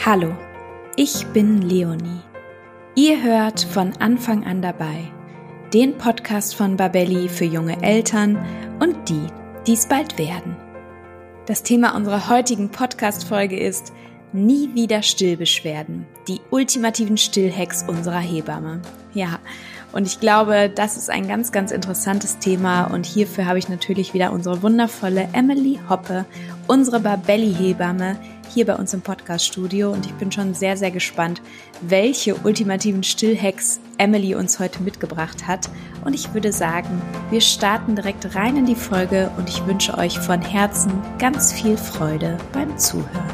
Hallo, ich bin Leonie. Ihr hört von Anfang an dabei den Podcast von Babelli für junge Eltern und die, die es bald werden. Das Thema unserer heutigen Podcast-Folge ist Nie wieder Stillbeschwerden, die ultimativen Stillhacks unserer Hebamme. Ja, und ich glaube, das ist ein ganz, ganz interessantes Thema und hierfür habe ich natürlich wieder unsere wundervolle Emily Hoppe, unsere Babelli-Hebamme, hier bei uns im Podcast-Studio und ich bin schon sehr, sehr gespannt, welche ultimativen Stillhacks Emily uns heute mitgebracht hat. Und ich würde sagen, wir starten direkt rein in die Folge und ich wünsche euch von Herzen ganz viel Freude beim Zuhören.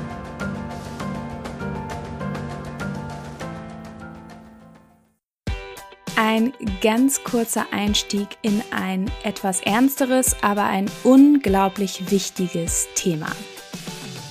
Ein ganz kurzer Einstieg in ein etwas ernsteres, aber ein unglaublich wichtiges Thema.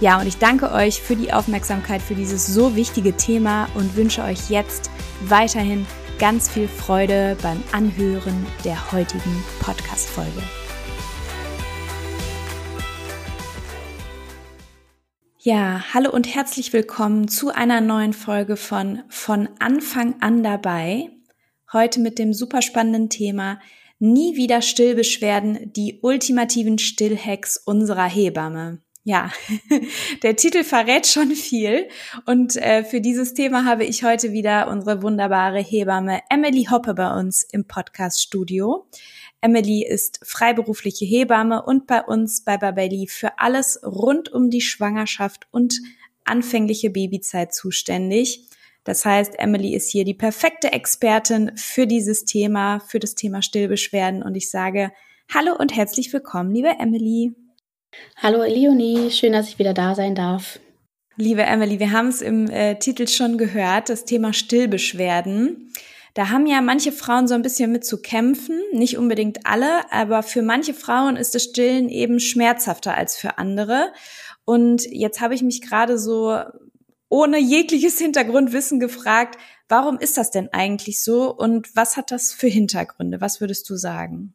Ja, und ich danke euch für die Aufmerksamkeit für dieses so wichtige Thema und wünsche euch jetzt weiterhin ganz viel Freude beim Anhören der heutigen Podcast-Folge. Ja, hallo und herzlich willkommen zu einer neuen Folge von Von Anfang an dabei. Heute mit dem super spannenden Thema Nie wieder Stillbeschwerden, die ultimativen Stillhacks unserer Hebamme. Ja, der Titel verrät schon viel. Und äh, für dieses Thema habe ich heute wieder unsere wunderbare Hebamme Emily Hoppe bei uns im Podcast-Studio. Emily ist freiberufliche Hebamme und bei uns bei Babelli für alles rund um die Schwangerschaft und anfängliche Babyzeit zuständig. Das heißt, Emily ist hier die perfekte Expertin für dieses Thema, für das Thema Stillbeschwerden. Und ich sage Hallo und herzlich willkommen, liebe Emily. Hallo Leonie, schön, dass ich wieder da sein darf. Liebe Emily, wir haben es im äh, Titel schon gehört, das Thema Stillbeschwerden. Da haben ja manche Frauen so ein bisschen mit zu kämpfen, nicht unbedingt alle, aber für manche Frauen ist das Stillen eben schmerzhafter als für andere. Und jetzt habe ich mich gerade so ohne jegliches Hintergrundwissen gefragt, warum ist das denn eigentlich so und was hat das für Hintergründe? Was würdest du sagen?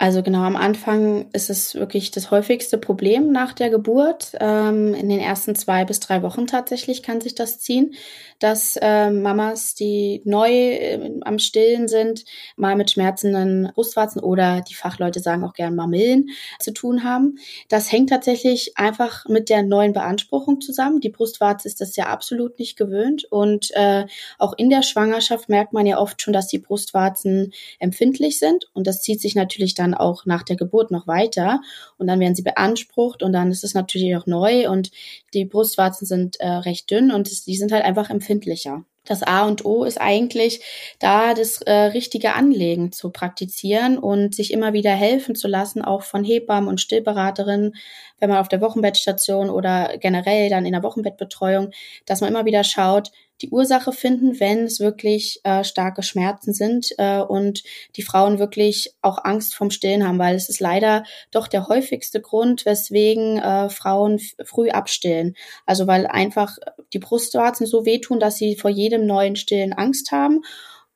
Also genau am Anfang ist es wirklich das häufigste Problem nach der Geburt. Ähm, in den ersten zwei bis drei Wochen tatsächlich kann sich das ziehen, dass äh, Mamas, die neu äh, am Stillen sind, mal mit schmerzenden Brustwarzen oder die Fachleute sagen auch gern Mamillen zu tun haben. Das hängt tatsächlich einfach mit der neuen Beanspruchung zusammen. Die Brustwarze ist das ja absolut nicht gewöhnt und äh, auch in der Schwangerschaft merkt man ja oft schon, dass die Brustwarzen empfindlich sind und das zieht sich natürlich dann auch nach der Geburt noch weiter und dann werden sie beansprucht und dann ist es natürlich auch neu und die Brustwarzen sind äh, recht dünn und die sind halt einfach empfindlicher. das A und O ist eigentlich, da das äh, richtige Anlegen zu praktizieren und sich immer wieder helfen zu lassen, auch von Hebammen und Stillberaterinnen, wenn man auf der Wochenbettstation oder generell dann in der Wochenbettbetreuung, dass man immer wieder schaut, die Ursache finden, wenn es wirklich äh, starke Schmerzen sind äh, und die Frauen wirklich auch Angst vom Stillen haben, weil es ist leider doch der häufigste Grund, weswegen äh, Frauen früh abstillen. Also weil einfach die Brustwarzen so wehtun, dass sie vor jedem neuen Stillen Angst haben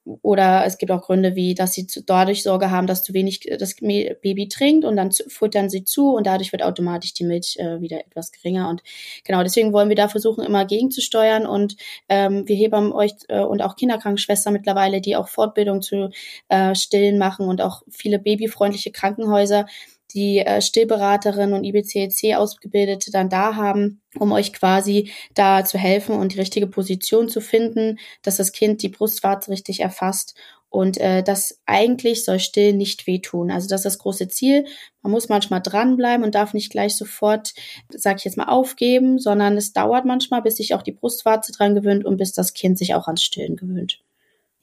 oder es gibt auch Gründe wie, dass sie dadurch Sorge haben, dass zu wenig äh, das Baby trinkt und dann futtern sie zu und dadurch wird automatisch die Milch äh, wieder etwas geringer. Und genau deswegen wollen wir da versuchen, immer gegenzusteuern. Und ähm, wir heben euch äh, und auch Kinderkrankenschwestern mittlerweile, die auch Fortbildung zu äh, Stillen machen und auch viele babyfreundliche Krankenhäuser, die äh, Stillberaterin und IBCLC Ausgebildete dann da haben, um euch quasi da zu helfen und die richtige Position zu finden, dass das Kind die Brustwarze richtig erfasst und äh, das eigentlich soll still nicht wehtun. Also das ist das große Ziel. Man muss manchmal dranbleiben und darf nicht gleich sofort, sag ich jetzt mal, aufgeben, sondern es dauert manchmal, bis sich auch die Brustwarze dran gewöhnt und bis das Kind sich auch ans Stillen gewöhnt.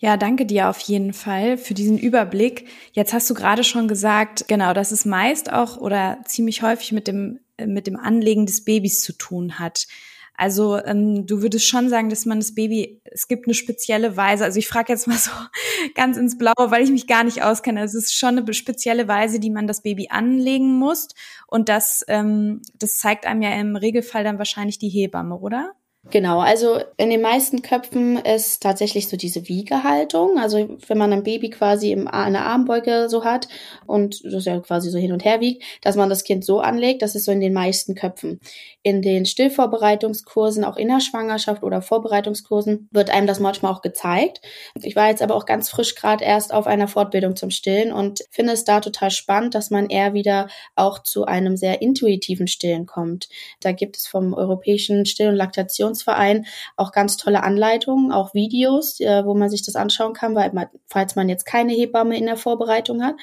Ja, danke dir auf jeden Fall für diesen Überblick. Jetzt hast du gerade schon gesagt, genau, dass es meist auch oder ziemlich häufig mit dem, mit dem Anlegen des Babys zu tun hat. Also ähm, du würdest schon sagen, dass man das Baby, es gibt eine spezielle Weise, also ich frage jetzt mal so ganz ins Blaue, weil ich mich gar nicht auskenne. Es ist schon eine spezielle Weise, die man das Baby anlegen muss. Und das, ähm, das zeigt einem ja im Regelfall dann wahrscheinlich die Hebamme, oder? Genau, also in den meisten Köpfen ist tatsächlich so diese Wiegehaltung. Also wenn man ein Baby quasi im, eine Armbeuge so hat und das ja quasi so hin und her wiegt, dass man das Kind so anlegt, das ist so in den meisten Köpfen. In den Stillvorbereitungskursen, auch in der Schwangerschaft oder Vorbereitungskursen, wird einem das manchmal auch gezeigt. Ich war jetzt aber auch ganz frisch gerade erst auf einer Fortbildung zum Stillen und finde es da total spannend, dass man eher wieder auch zu einem sehr intuitiven Stillen kommt. Da gibt es vom Europäischen Still- und Laktationsverein auch ganz tolle Anleitungen, auch Videos, äh, wo man sich das anschauen kann, weil man, falls man jetzt keine Hebamme in der Vorbereitung hat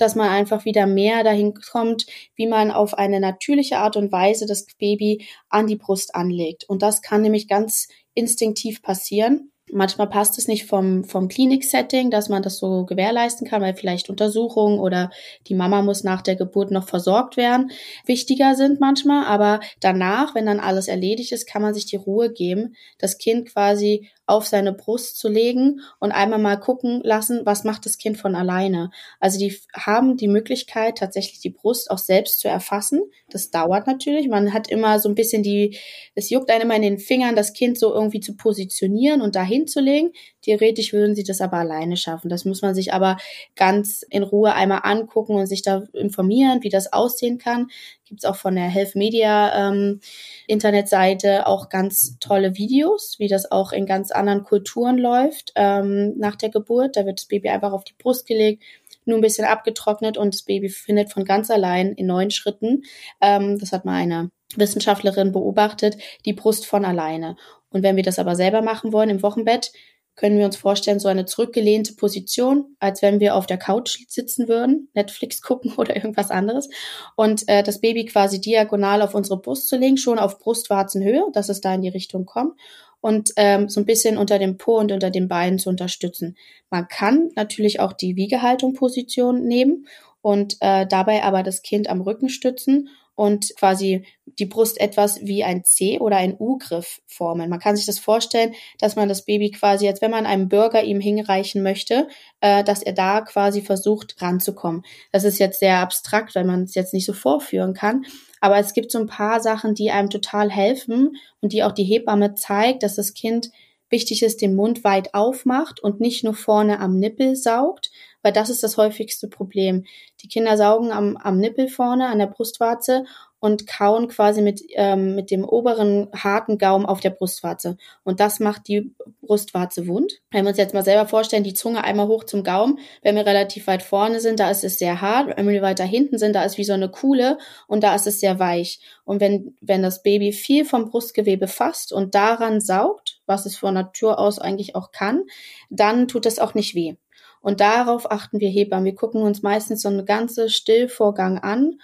dass man einfach wieder mehr dahin kommt, wie man auf eine natürliche Art und Weise das Baby an die Brust anlegt. Und das kann nämlich ganz instinktiv passieren. Manchmal passt es nicht vom, vom Klinik-Setting, dass man das so gewährleisten kann, weil vielleicht Untersuchungen oder die Mama muss nach der Geburt noch versorgt werden, wichtiger sind manchmal. Aber danach, wenn dann alles erledigt ist, kann man sich die Ruhe geben, das Kind quasi auf seine Brust zu legen und einmal mal gucken lassen, was macht das Kind von alleine. Also die haben die Möglichkeit, tatsächlich die Brust auch selbst zu erfassen. Das dauert natürlich. Man hat immer so ein bisschen die, es juckt einem in den Fingern, das Kind so irgendwie zu positionieren und dahin zu legen. Theoretisch würden sie das aber alleine schaffen. Das muss man sich aber ganz in Ruhe einmal angucken und sich da informieren, wie das aussehen kann gibt es auch von der Health Media ähm, Internetseite auch ganz tolle Videos, wie das auch in ganz anderen Kulturen läuft ähm, nach der Geburt. Da wird das Baby einfach auf die Brust gelegt, nur ein bisschen abgetrocknet und das Baby findet von ganz allein in neun Schritten, ähm, das hat mal eine Wissenschaftlerin beobachtet, die Brust von alleine. Und wenn wir das aber selber machen wollen im Wochenbett, können wir uns vorstellen, so eine zurückgelehnte Position, als wenn wir auf der Couch sitzen würden, Netflix gucken oder irgendwas anderes. Und äh, das Baby quasi diagonal auf unsere Brust zu legen, schon auf Brustwarzenhöhe, dass es da in die Richtung kommt. Und ähm, so ein bisschen unter dem Po und unter den Beinen zu unterstützen. Man kann natürlich auch die Wiegehaltung-Position nehmen und äh, dabei aber das Kind am Rücken stützen und quasi die Brust etwas wie ein C oder ein U-Griff formen. Man kann sich das vorstellen, dass man das Baby quasi, als wenn man einem Burger ihm hinreichen möchte, äh, dass er da quasi versucht ranzukommen. Das ist jetzt sehr abstrakt, weil man es jetzt nicht so vorführen kann. Aber es gibt so ein paar Sachen, die einem total helfen und die auch die Hebamme zeigt, dass das Kind wichtig ist, den Mund weit aufmacht und nicht nur vorne am Nippel saugt, weil das ist das häufigste Problem. Die Kinder saugen am, am Nippel vorne, an der Brustwarze und kauen quasi mit, ähm, mit dem oberen harten Gaumen auf der Brustwarze. Und das macht die Brustwarze wund. Wenn wir uns jetzt mal selber vorstellen, die Zunge einmal hoch zum Gaumen, wenn wir relativ weit vorne sind, da ist es sehr hart. Wenn wir weiter hinten sind, da ist wie so eine Kuhle und da ist es sehr weich. Und wenn, wenn das Baby viel vom Brustgewebe fasst und daran saugt, was es von Natur aus eigentlich auch kann, dann tut es auch nicht weh. Und darauf achten wir Hebammen. Wir gucken uns meistens so einen ganzen Stillvorgang an,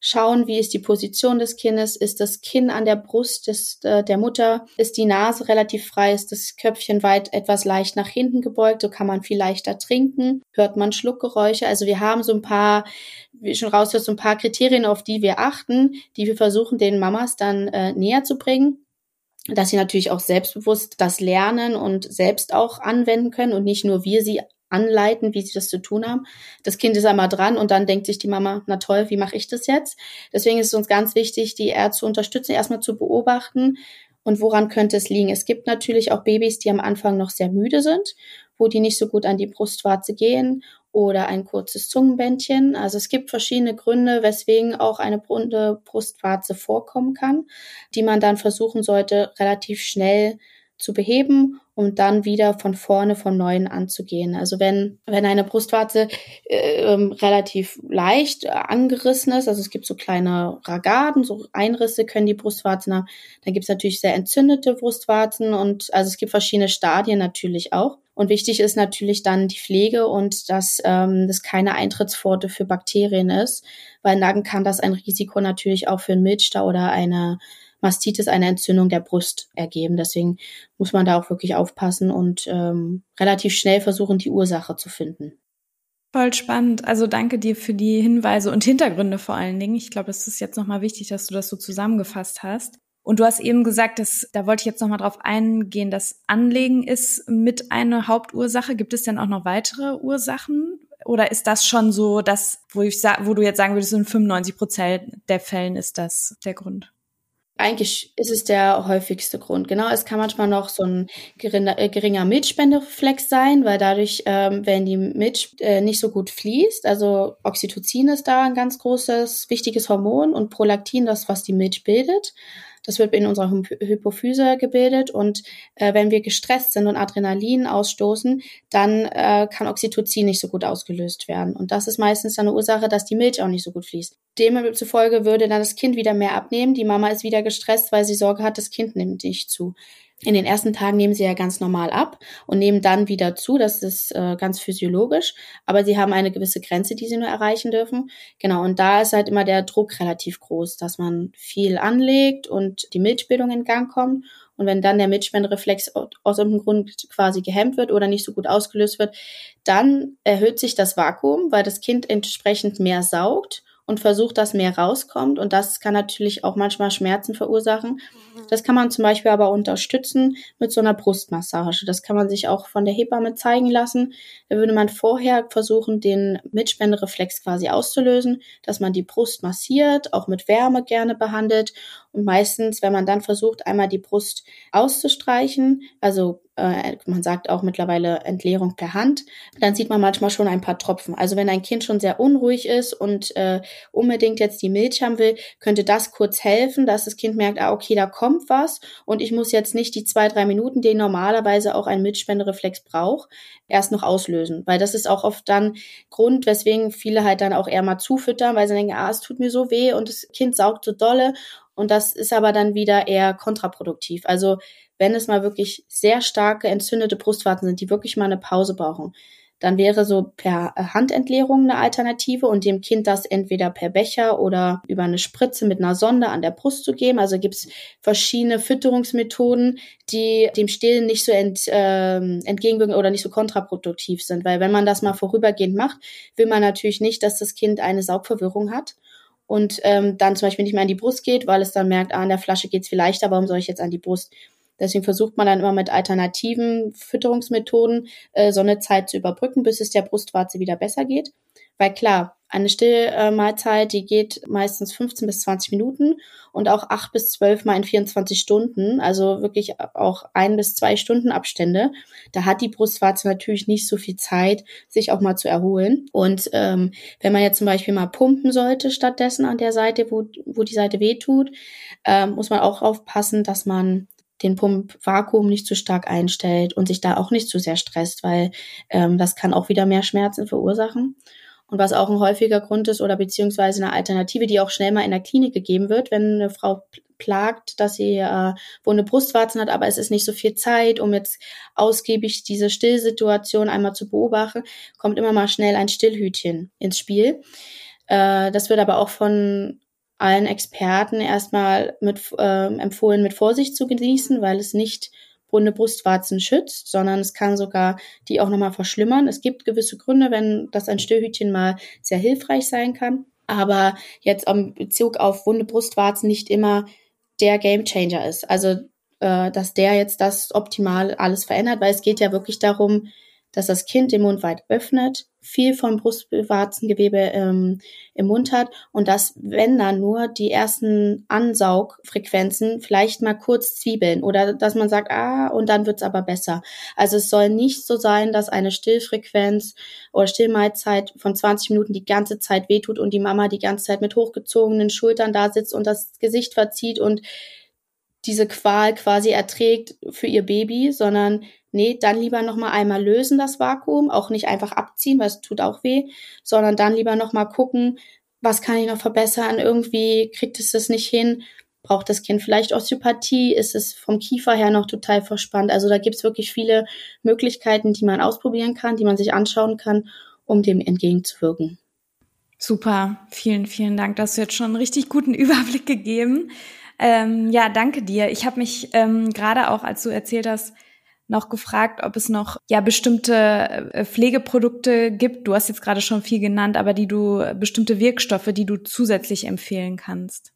schauen, wie ist die Position des Kindes, ist das Kinn an der Brust des, äh, der Mutter, ist die Nase relativ frei, ist das Köpfchen weit etwas leicht nach hinten gebeugt, so kann man viel leichter trinken, hört man Schluckgeräusche. Also wir haben so ein paar, wie schon raushört, so ein paar Kriterien, auf die wir achten, die wir versuchen, den Mamas dann äh, näher zu bringen dass sie natürlich auch selbstbewusst das lernen und selbst auch anwenden können und nicht nur wir sie anleiten, wie sie das zu tun haben. Das Kind ist einmal dran und dann denkt sich die Mama, na toll, wie mache ich das jetzt? Deswegen ist es uns ganz wichtig, die eher zu unterstützen, erstmal zu beobachten und woran könnte es liegen. Es gibt natürlich auch Babys, die am Anfang noch sehr müde sind, wo die nicht so gut an die Brustwarze gehen oder ein kurzes Zungenbändchen. Also es gibt verschiedene Gründe, weswegen auch eine runde Brustwarze vorkommen kann, die man dann versuchen sollte, relativ schnell zu beheben und dann wieder von vorne von neuem anzugehen. Also wenn, wenn eine Brustwarze äh, relativ leicht angerissen ist, also es gibt so kleine Ragaden, so Einrisse können die Brustwarzen haben, dann gibt es natürlich sehr entzündete Brustwarzen und also es gibt verschiedene Stadien natürlich auch. Und wichtig ist natürlich dann die Pflege und dass ähm, das keine Eintrittspforte für Bakterien ist, weil dann kann das ein Risiko natürlich auch für einen Milchstau oder eine Mastitis eine Entzündung der Brust ergeben. Deswegen muss man da auch wirklich aufpassen und ähm, relativ schnell versuchen, die Ursache zu finden. Voll spannend. Also danke dir für die Hinweise und Hintergründe vor allen Dingen. Ich glaube, es ist jetzt nochmal wichtig, dass du das so zusammengefasst hast. Und du hast eben gesagt, dass, da wollte ich jetzt nochmal drauf eingehen, das Anlegen ist mit einer Hauptursache. Gibt es denn auch noch weitere Ursachen? Oder ist das schon so, dass, wo ich wo du jetzt sagen würdest, in 95 Prozent der Fällen ist das der Grund? Eigentlich ist es der häufigste Grund. Genau, es kann manchmal noch so ein geringer, äh, geringer Milchspendereflex sein, weil dadurch, ähm, wenn die Milch äh, nicht so gut fließt, also Oxytocin ist da ein ganz großes, wichtiges Hormon und Prolaktin, das, was die Milch bildet. Das wird in unserer Hypophyse gebildet und äh, wenn wir gestresst sind und Adrenalin ausstoßen, dann äh, kann Oxytocin nicht so gut ausgelöst werden. Und das ist meistens eine Ursache, dass die Milch auch nicht so gut fließt. Demzufolge würde dann das Kind wieder mehr abnehmen. Die Mama ist wieder gestresst, weil sie Sorge hat, das Kind nimmt nicht zu. In den ersten Tagen nehmen sie ja ganz normal ab und nehmen dann wieder zu. Das ist äh, ganz physiologisch. Aber sie haben eine gewisse Grenze, die sie nur erreichen dürfen. Genau. Und da ist halt immer der Druck relativ groß, dass man viel anlegt und die Milchbildung in Gang kommt. Und wenn dann der Milchspendereflex aus irgendeinem Grund quasi gehemmt wird oder nicht so gut ausgelöst wird, dann erhöht sich das Vakuum, weil das Kind entsprechend mehr saugt und versucht, dass mehr rauskommt. Und das kann natürlich auch manchmal Schmerzen verursachen. Mhm. Das kann man zum Beispiel aber unterstützen mit so einer Brustmassage. Das kann man sich auch von der Hebamme zeigen lassen. Da würde man vorher versuchen, den Mitspendereflex quasi auszulösen, dass man die Brust massiert, auch mit Wärme gerne behandelt. Und meistens, wenn man dann versucht, einmal die Brust auszustreichen, also äh, man sagt auch mittlerweile Entleerung per Hand, dann sieht man manchmal schon ein paar Tropfen. Also wenn ein Kind schon sehr unruhig ist und äh, unbedingt jetzt die Milch haben will, könnte das kurz helfen, dass das Kind merkt, ah, okay, da kommt was und ich muss jetzt nicht die zwei, drei Minuten, die normalerweise auch ein Milchspendereflex braucht, erst noch auslösen. Weil das ist auch oft dann Grund, weswegen viele halt dann auch eher mal zufüttern, weil sie denken, ah, es tut mir so weh und das Kind saugt so dolle. Und das ist aber dann wieder eher kontraproduktiv. Also wenn es mal wirklich sehr starke entzündete Brustwarzen sind, die wirklich mal eine Pause brauchen, dann wäre so per Handentleerung eine Alternative und dem Kind das entweder per Becher oder über eine Spritze mit einer Sonde an der Brust zu geben. Also gibt es verschiedene Fütterungsmethoden, die dem Stillen nicht so ent, äh, entgegenwirken oder nicht so kontraproduktiv sind. Weil wenn man das mal vorübergehend macht, will man natürlich nicht, dass das Kind eine Saugverwirrung hat und ähm, dann zum Beispiel nicht mehr an die Brust geht, weil es dann merkt, ah, an der Flasche geht's viel leichter, warum soll ich jetzt an die Brust? Deswegen versucht man dann immer mit alternativen Fütterungsmethoden äh, so eine Zeit zu überbrücken, bis es der Brustwarze wieder besser geht. Weil klar, eine Stillmahlzeit, die geht meistens 15 bis 20 Minuten und auch 8 bis 12 mal in 24 Stunden, also wirklich auch ein bis zwei Stunden Abstände. Da hat die Brustwarze natürlich nicht so viel Zeit, sich auch mal zu erholen. Und ähm, wenn man jetzt zum Beispiel mal pumpen sollte stattdessen an der Seite, wo, wo die Seite wehtut, ähm, muss man auch aufpassen, dass man den Pumpvakuum nicht zu stark einstellt und sich da auch nicht zu sehr stresst, weil ähm, das kann auch wieder mehr Schmerzen verursachen. Und was auch ein häufiger Grund ist oder beziehungsweise eine Alternative, die auch schnell mal in der Klinik gegeben wird, wenn eine Frau plagt, dass sie äh, eine Brustwarzen hat, aber es ist nicht so viel Zeit, um jetzt ausgiebig diese Stillsituation einmal zu beobachten, kommt immer mal schnell ein Stillhütchen ins Spiel. Äh, das wird aber auch von allen Experten erstmal mit, äh, empfohlen, mit Vorsicht zu genießen, weil es nicht runde Brustwarzen schützt, sondern es kann sogar die auch nochmal verschlimmern. Es gibt gewisse Gründe, wenn das ein Stillhütchen mal sehr hilfreich sein kann, aber jetzt am Bezug auf wunde Brustwarzen nicht immer der Gamechanger ist. Also, äh, dass der jetzt das optimal alles verändert, weil es geht ja wirklich darum, dass das Kind den Mund weit öffnet, viel vom Brustwarzengewebe ähm, im Mund hat und dass, wenn dann nur die ersten Ansaugfrequenzen vielleicht mal kurz zwiebeln oder dass man sagt, ah, und dann wird's aber besser. Also es soll nicht so sein, dass eine Stillfrequenz oder Stillmahlzeit von 20 Minuten die ganze Zeit wehtut und die Mama die ganze Zeit mit hochgezogenen Schultern da sitzt und das Gesicht verzieht und diese Qual quasi erträgt für ihr Baby, sondern nee, dann lieber noch mal einmal lösen das Vakuum, auch nicht einfach abziehen, weil es tut auch weh, sondern dann lieber noch mal gucken, was kann ich noch verbessern? Irgendwie kriegt es das nicht hin. Braucht das Kind vielleicht Osteopathie? Ist es vom Kiefer her noch total verspannt? Also da gibt's wirklich viele Möglichkeiten, die man ausprobieren kann, die man sich anschauen kann, um dem entgegenzuwirken. Super, vielen, vielen Dank. Das hast du jetzt schon einen richtig guten Überblick gegeben. Ähm, ja, danke dir. Ich habe mich ähm, gerade auch, als du erzählt hast, noch gefragt, ob es noch ja bestimmte äh, Pflegeprodukte gibt. Du hast jetzt gerade schon viel genannt, aber die du bestimmte Wirkstoffe, die du zusätzlich empfehlen kannst.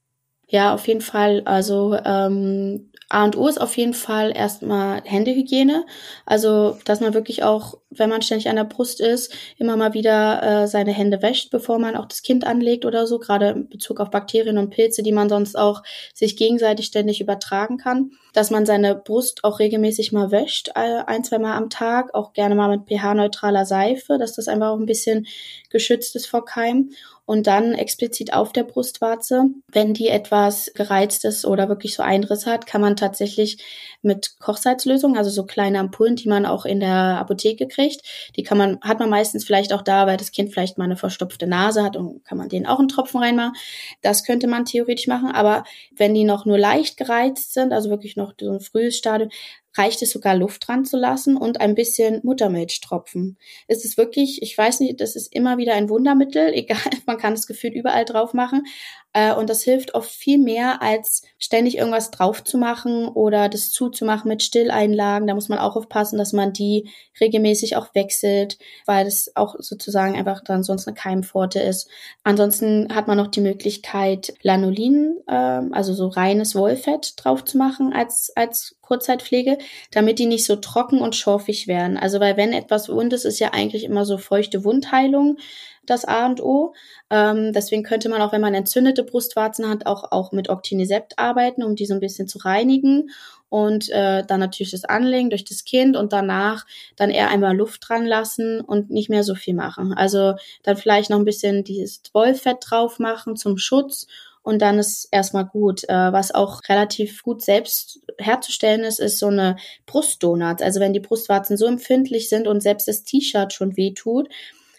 Ja, auf jeden Fall. Also ähm, A und O ist auf jeden Fall erstmal Händehygiene. Also, dass man wirklich auch, wenn man ständig an der Brust ist, immer mal wieder äh, seine Hände wäscht, bevor man auch das Kind anlegt oder so, gerade in Bezug auf Bakterien und Pilze, die man sonst auch sich gegenseitig ständig übertragen kann. Dass man seine Brust auch regelmäßig mal wäscht, äh, ein, zwei Mal am Tag, auch gerne mal mit pH-neutraler Seife, dass das einfach auch ein bisschen geschützt ist vor Keim und dann explizit auf der Brustwarze. Wenn die etwas gereizt ist oder wirklich so Einriss hat, kann man tatsächlich mit Kochsalzlösung, also so kleine Ampullen, die man auch in der Apotheke kriegt, die kann man, hat man meistens vielleicht auch da, weil das Kind vielleicht mal eine verstopfte Nase hat und kann man denen auch einen Tropfen reinmachen. Das könnte man theoretisch machen, aber wenn die noch nur leicht gereizt sind, also wirklich noch so ein frühes Stadium, reicht es sogar Luft dran zu lassen und ein bisschen Muttermilchtropfen. Es ist wirklich, ich weiß nicht, das ist immer wieder ein Wundermittel, egal, man kann es gefühlt überall drauf machen. Äh, und das hilft oft viel mehr, als ständig irgendwas drauf zu machen oder das zuzumachen mit Stilleinlagen. Da muss man auch aufpassen, dass man die regelmäßig auch wechselt, weil das auch sozusagen einfach dann sonst eine Keimpforte ist. Ansonsten hat man noch die Möglichkeit, Lanolin, äh, also so reines Wollfett drauf zu machen als, als Kurzzeitpflege, damit die nicht so trocken und schorfig werden. Also weil wenn etwas wund ist, ist ja eigentlich immer so feuchte Wundheilung das A und O. Ähm, deswegen könnte man auch, wenn man entzündete Brustwarzen hat, auch, auch mit Octinisept arbeiten, um die so ein bisschen zu reinigen und äh, dann natürlich das Anlegen durch das Kind und danach dann eher einmal Luft dran lassen und nicht mehr so viel machen. Also dann vielleicht noch ein bisschen dieses Wollfett drauf machen zum Schutz und dann ist erstmal gut. Äh, was auch relativ gut selbst herzustellen ist, ist so eine Brustdonut. Also wenn die Brustwarzen so empfindlich sind und selbst das T-Shirt schon weh tut,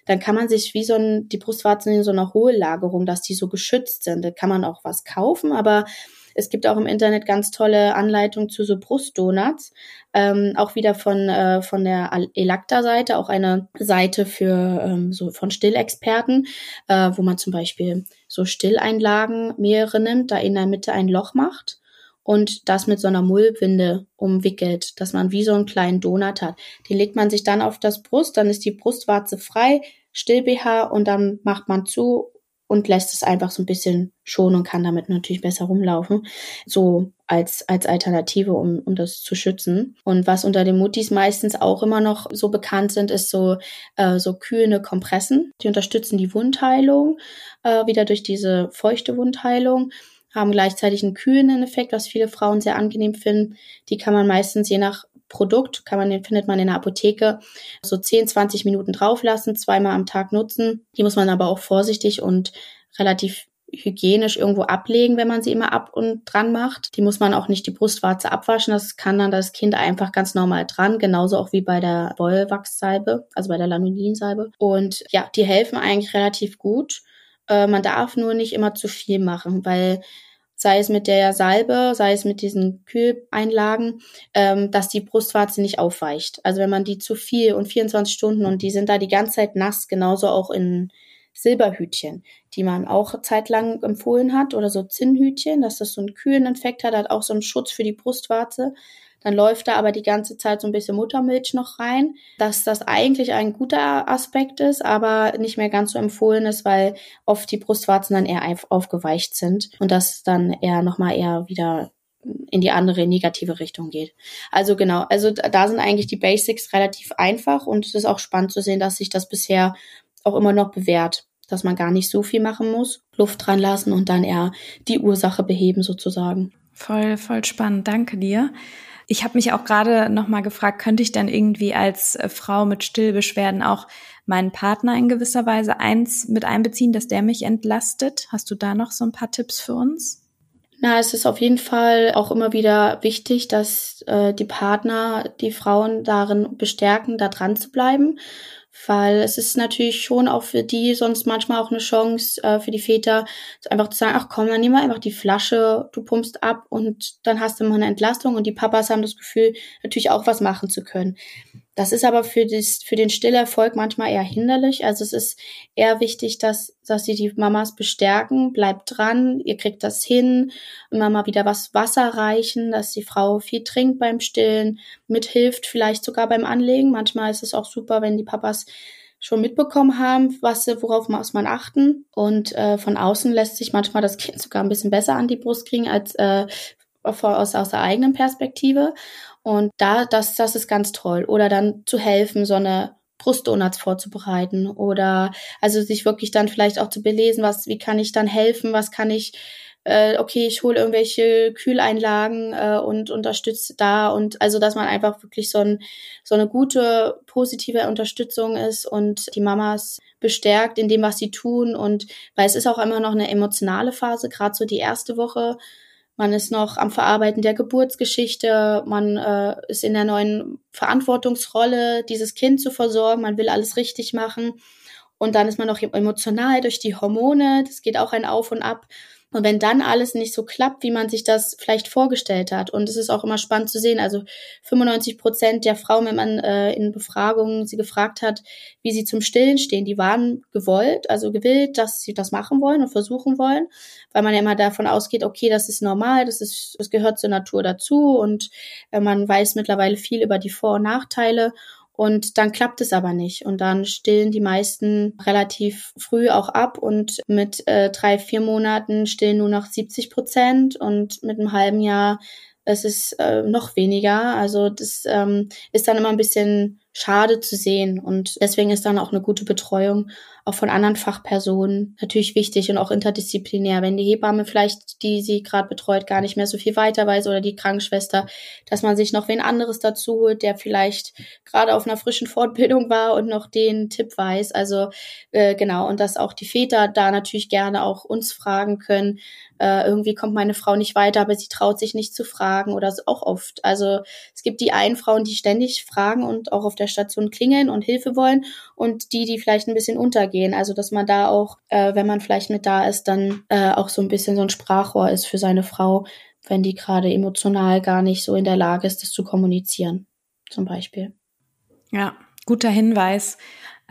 dann kann man sich wie so ein, die Brustwarzen in so einer Hohllagerung, dass die so geschützt sind. Da kann man auch was kaufen, aber es gibt auch im Internet ganz tolle Anleitungen zu so Brustdonuts. Ähm, auch wieder von, äh, von der Elacta-Seite, auch eine Seite für ähm, so von Stillexperten, äh, wo man zum Beispiel so Stilleinlagen mehrere nimmt, da in der Mitte ein Loch macht und das mit so einer Mullwinde umwickelt, dass man wie so einen kleinen Donut hat. Den legt man sich dann auf das Brust, dann ist die Brustwarze frei, still BH und dann macht man zu und lässt es einfach so ein bisschen schonen und kann damit natürlich besser rumlaufen. So als, als Alternative, um, um das zu schützen. Und was unter den Muttis meistens auch immer noch so bekannt sind, ist so, äh, so kühlende Kompressen. Die unterstützen die Wundheilung, äh, wieder durch diese feuchte Wundheilung haben gleichzeitig einen kühlenden Effekt, was viele Frauen sehr angenehm finden. Die kann man meistens je nach Produkt, kann man, den findet man in der Apotheke, so 10, 20 Minuten drauflassen, zweimal am Tag nutzen. Die muss man aber auch vorsichtig und relativ hygienisch irgendwo ablegen, wenn man sie immer ab und dran macht. Die muss man auch nicht die Brustwarze abwaschen. Das kann dann das Kind einfach ganz normal dran, genauso auch wie bei der Wollwachssalbe, also bei der Lanolinsalbe. Und ja, die helfen eigentlich relativ gut. Äh, man darf nur nicht immer zu viel machen, weil sei es mit der Salbe, sei es mit diesen Kühleinlagen, ähm, dass die Brustwarze nicht aufweicht. Also wenn man die zu viel und 24 Stunden und die sind da die ganze Zeit nass, genauso auch in Silberhütchen, die man auch zeitlang empfohlen hat oder so Zinnhütchen, dass das so einen kühlen Infekt hat, hat auch so einen Schutz für die Brustwarze. Dann läuft da aber die ganze Zeit so ein bisschen Muttermilch noch rein, dass das eigentlich ein guter Aspekt ist, aber nicht mehr ganz so empfohlen ist, weil oft die Brustwarzen dann eher aufgeweicht sind und das dann eher nochmal eher wieder in die andere negative Richtung geht. Also genau, also da sind eigentlich die Basics relativ einfach und es ist auch spannend zu sehen, dass sich das bisher auch immer noch bewährt, dass man gar nicht so viel machen muss, Luft dran lassen und dann eher die Ursache beheben sozusagen. Voll, voll spannend. Danke dir. Ich habe mich auch gerade noch mal gefragt, könnte ich denn irgendwie als äh, Frau mit Stillbeschwerden auch meinen Partner in gewisser Weise eins mit einbeziehen, dass der mich entlastet? Hast du da noch so ein paar Tipps für uns? Na, es ist auf jeden Fall auch immer wieder wichtig, dass äh, die Partner die Frauen darin bestärken, da dran zu bleiben. Weil es ist natürlich schon auch für die sonst manchmal auch eine Chance äh, für die Väter, einfach zu sagen, ach komm, dann nehmen wir einfach die Flasche, du pumpst ab und dann hast du mal eine Entlastung und die Papas haben das Gefühl, natürlich auch was machen zu können. Das ist aber für, das, für den Stillerfolg manchmal eher hinderlich. Also es ist eher wichtig, dass, dass sie die Mamas bestärken, bleibt dran, ihr kriegt das hin, immer mal wieder was Wasser reichen, dass die Frau viel trinkt beim Stillen, mithilft, vielleicht sogar beim Anlegen. Manchmal ist es auch super, wenn die Papas schon mitbekommen haben, was worauf muss man achten. Und äh, von außen lässt sich manchmal das Kind sogar ein bisschen besser an die Brust kriegen als äh, aus, aus der eigenen Perspektive. Und da, das, das ist ganz toll. Oder dann zu helfen, so eine Brustdonuts vorzubereiten oder also sich wirklich dann vielleicht auch zu belesen, was, wie kann ich dann helfen, was kann ich, äh, okay, ich hole irgendwelche Kühleinlagen äh, und unterstütze da. Und also, dass man einfach wirklich so, ein, so eine gute, positive Unterstützung ist und die Mamas bestärkt in dem, was sie tun. Und weil es ist auch immer noch eine emotionale Phase, gerade so die erste Woche man ist noch am Verarbeiten der Geburtsgeschichte, man äh, ist in der neuen Verantwortungsrolle, dieses Kind zu versorgen, man will alles richtig machen. Und dann ist man noch emotional durch die Hormone, das geht auch ein Auf und Ab. Und wenn dann alles nicht so klappt, wie man sich das vielleicht vorgestellt hat, und es ist auch immer spannend zu sehen, also 95 Prozent der Frauen, wenn man äh, in Befragungen sie gefragt hat, wie sie zum Stillen stehen, die waren gewollt, also gewillt, dass sie das machen wollen und versuchen wollen, weil man ja immer davon ausgeht, okay, das ist normal, das ist, das gehört zur Natur dazu und äh, man weiß mittlerweile viel über die Vor- und Nachteile. Und dann klappt es aber nicht. Und dann stillen die meisten relativ früh auch ab und mit äh, drei, vier Monaten stillen nur noch 70 Prozent und mit einem halben Jahr ist es äh, noch weniger. Also das ähm, ist dann immer ein bisschen schade zu sehen. Und deswegen ist dann auch eine gute Betreuung auch von anderen Fachpersonen natürlich wichtig und auch interdisziplinär. Wenn die Hebamme vielleicht, die sie gerade betreut, gar nicht mehr so viel weiter weiß oder die Krankenschwester, dass man sich noch wen anderes dazu holt, der vielleicht gerade auf einer frischen Fortbildung war und noch den Tipp weiß. Also äh, genau, und dass auch die Väter da natürlich gerne auch uns fragen können, äh, irgendwie kommt meine Frau nicht weiter, aber sie traut sich nicht zu fragen oder so auch oft. Also es gibt die einen Frauen, die ständig fragen und auch auf der Station klingeln und Hilfe wollen und die, die vielleicht ein bisschen untergehen. Also dass man da auch, äh, wenn man vielleicht mit da ist, dann äh, auch so ein bisschen so ein Sprachrohr ist für seine Frau, wenn die gerade emotional gar nicht so in der Lage ist, das zu kommunizieren, zum Beispiel. Ja, guter Hinweis.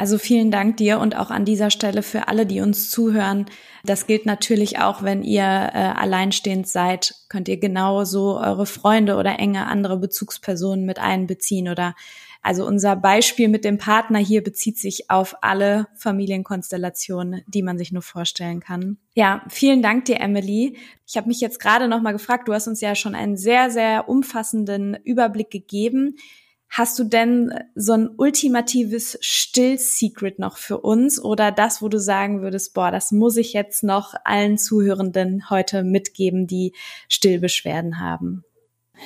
Also vielen Dank dir und auch an dieser Stelle für alle, die uns zuhören. Das gilt natürlich auch, wenn ihr äh, alleinstehend seid, könnt ihr genauso eure Freunde oder enge andere Bezugspersonen mit einbeziehen oder also unser Beispiel mit dem Partner hier bezieht sich auf alle Familienkonstellationen, die man sich nur vorstellen kann. Ja, vielen Dank dir, Emily. Ich habe mich jetzt gerade noch mal gefragt, du hast uns ja schon einen sehr, sehr umfassenden Überblick gegeben. Hast du denn so ein ultimatives Still-Secret noch für uns oder das, wo du sagen würdest, boah, das muss ich jetzt noch allen Zuhörenden heute mitgeben, die Stillbeschwerden haben?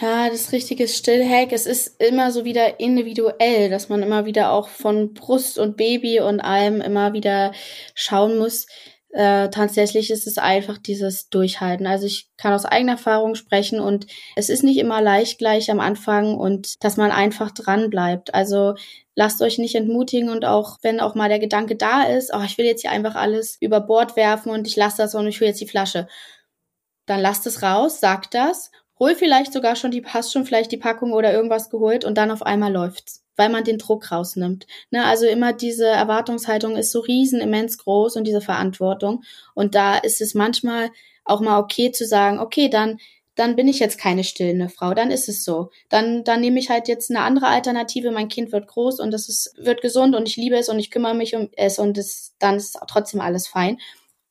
Ja, das richtige Stillhack, es ist immer so wieder individuell, dass man immer wieder auch von Brust und Baby und allem immer wieder schauen muss, äh, tatsächlich ist es einfach dieses Durchhalten. Also ich kann aus eigener Erfahrung sprechen und es ist nicht immer leicht gleich am Anfang und dass man einfach dran bleibt. Also lasst euch nicht entmutigen und auch wenn auch mal der Gedanke da ist, oh, ich will jetzt hier einfach alles über Bord werfen und ich lasse das und ich will jetzt die Flasche. Dann lasst es raus, sagt das, hol vielleicht sogar schon die, hast schon vielleicht die Packung oder irgendwas geholt und dann auf einmal läuft's. Weil man den Druck rausnimmt. Ne, also immer diese Erwartungshaltung ist so riesen immens groß und diese Verantwortung. Und da ist es manchmal auch mal okay zu sagen, okay, dann dann bin ich jetzt keine stillende Frau, dann ist es so. Dann, dann nehme ich halt jetzt eine andere Alternative, mein Kind wird groß und es ist, wird gesund und ich liebe es und ich kümmere mich um es und es, dann ist trotzdem alles fein.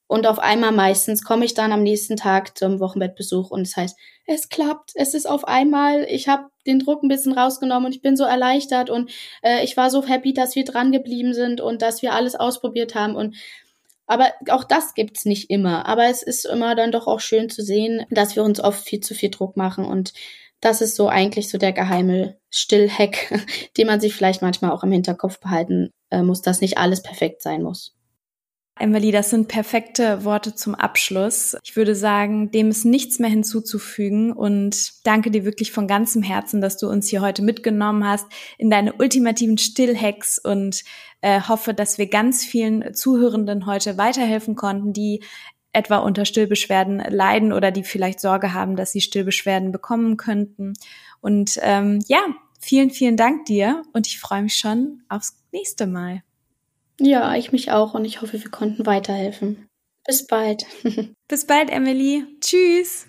Und auf einmal meistens komme ich dann am nächsten Tag zum Wochenbettbesuch und es heißt, es klappt, es ist auf einmal, ich habe den Druck ein bisschen rausgenommen und ich bin so erleichtert und äh, ich war so happy, dass wir dran geblieben sind und dass wir alles ausprobiert haben und aber auch das gibt's nicht immer. Aber es ist immer dann doch auch schön zu sehen, dass wir uns oft viel zu viel Druck machen und das ist so eigentlich so der geheime Stillhack, den man sich vielleicht manchmal auch im Hinterkopf behalten äh, muss, dass nicht alles perfekt sein muss. Emily, das sind perfekte Worte zum Abschluss. Ich würde sagen, dem ist nichts mehr hinzuzufügen und danke dir wirklich von ganzem Herzen, dass du uns hier heute mitgenommen hast in deine ultimativen Stillhacks und äh, hoffe, dass wir ganz vielen Zuhörenden heute weiterhelfen konnten, die etwa unter Stillbeschwerden leiden oder die vielleicht Sorge haben, dass sie Stillbeschwerden bekommen könnten. Und ähm, ja, vielen, vielen Dank dir und ich freue mich schon aufs nächste Mal. Ja, ich mich auch und ich hoffe, wir konnten weiterhelfen. Bis bald. Bis bald, Emily. Tschüss.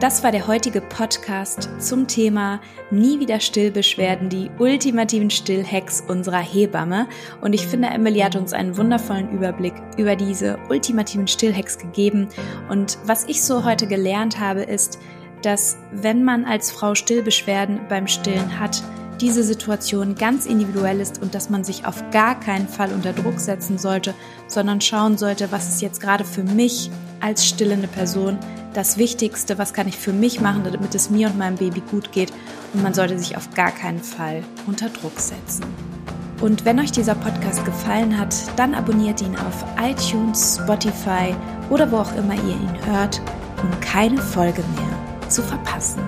Das war der heutige Podcast zum Thema Nie wieder Stillbeschwerden, die ultimativen Stillhacks unserer Hebamme. Und ich finde, Emily hat uns einen wundervollen Überblick über diese ultimativen Stillhacks gegeben. Und was ich so heute gelernt habe, ist, dass wenn man als Frau Stillbeschwerden beim Stillen hat, diese Situation ganz individuell ist und dass man sich auf gar keinen Fall unter Druck setzen sollte, sondern schauen sollte, was ist jetzt gerade für mich als stillende Person das Wichtigste, was kann ich für mich machen, damit es mir und meinem Baby gut geht und man sollte sich auf gar keinen Fall unter Druck setzen. Und wenn euch dieser Podcast gefallen hat, dann abonniert ihn auf iTunes, Spotify oder wo auch immer ihr ihn hört, um keine Folge mehr zu verpassen.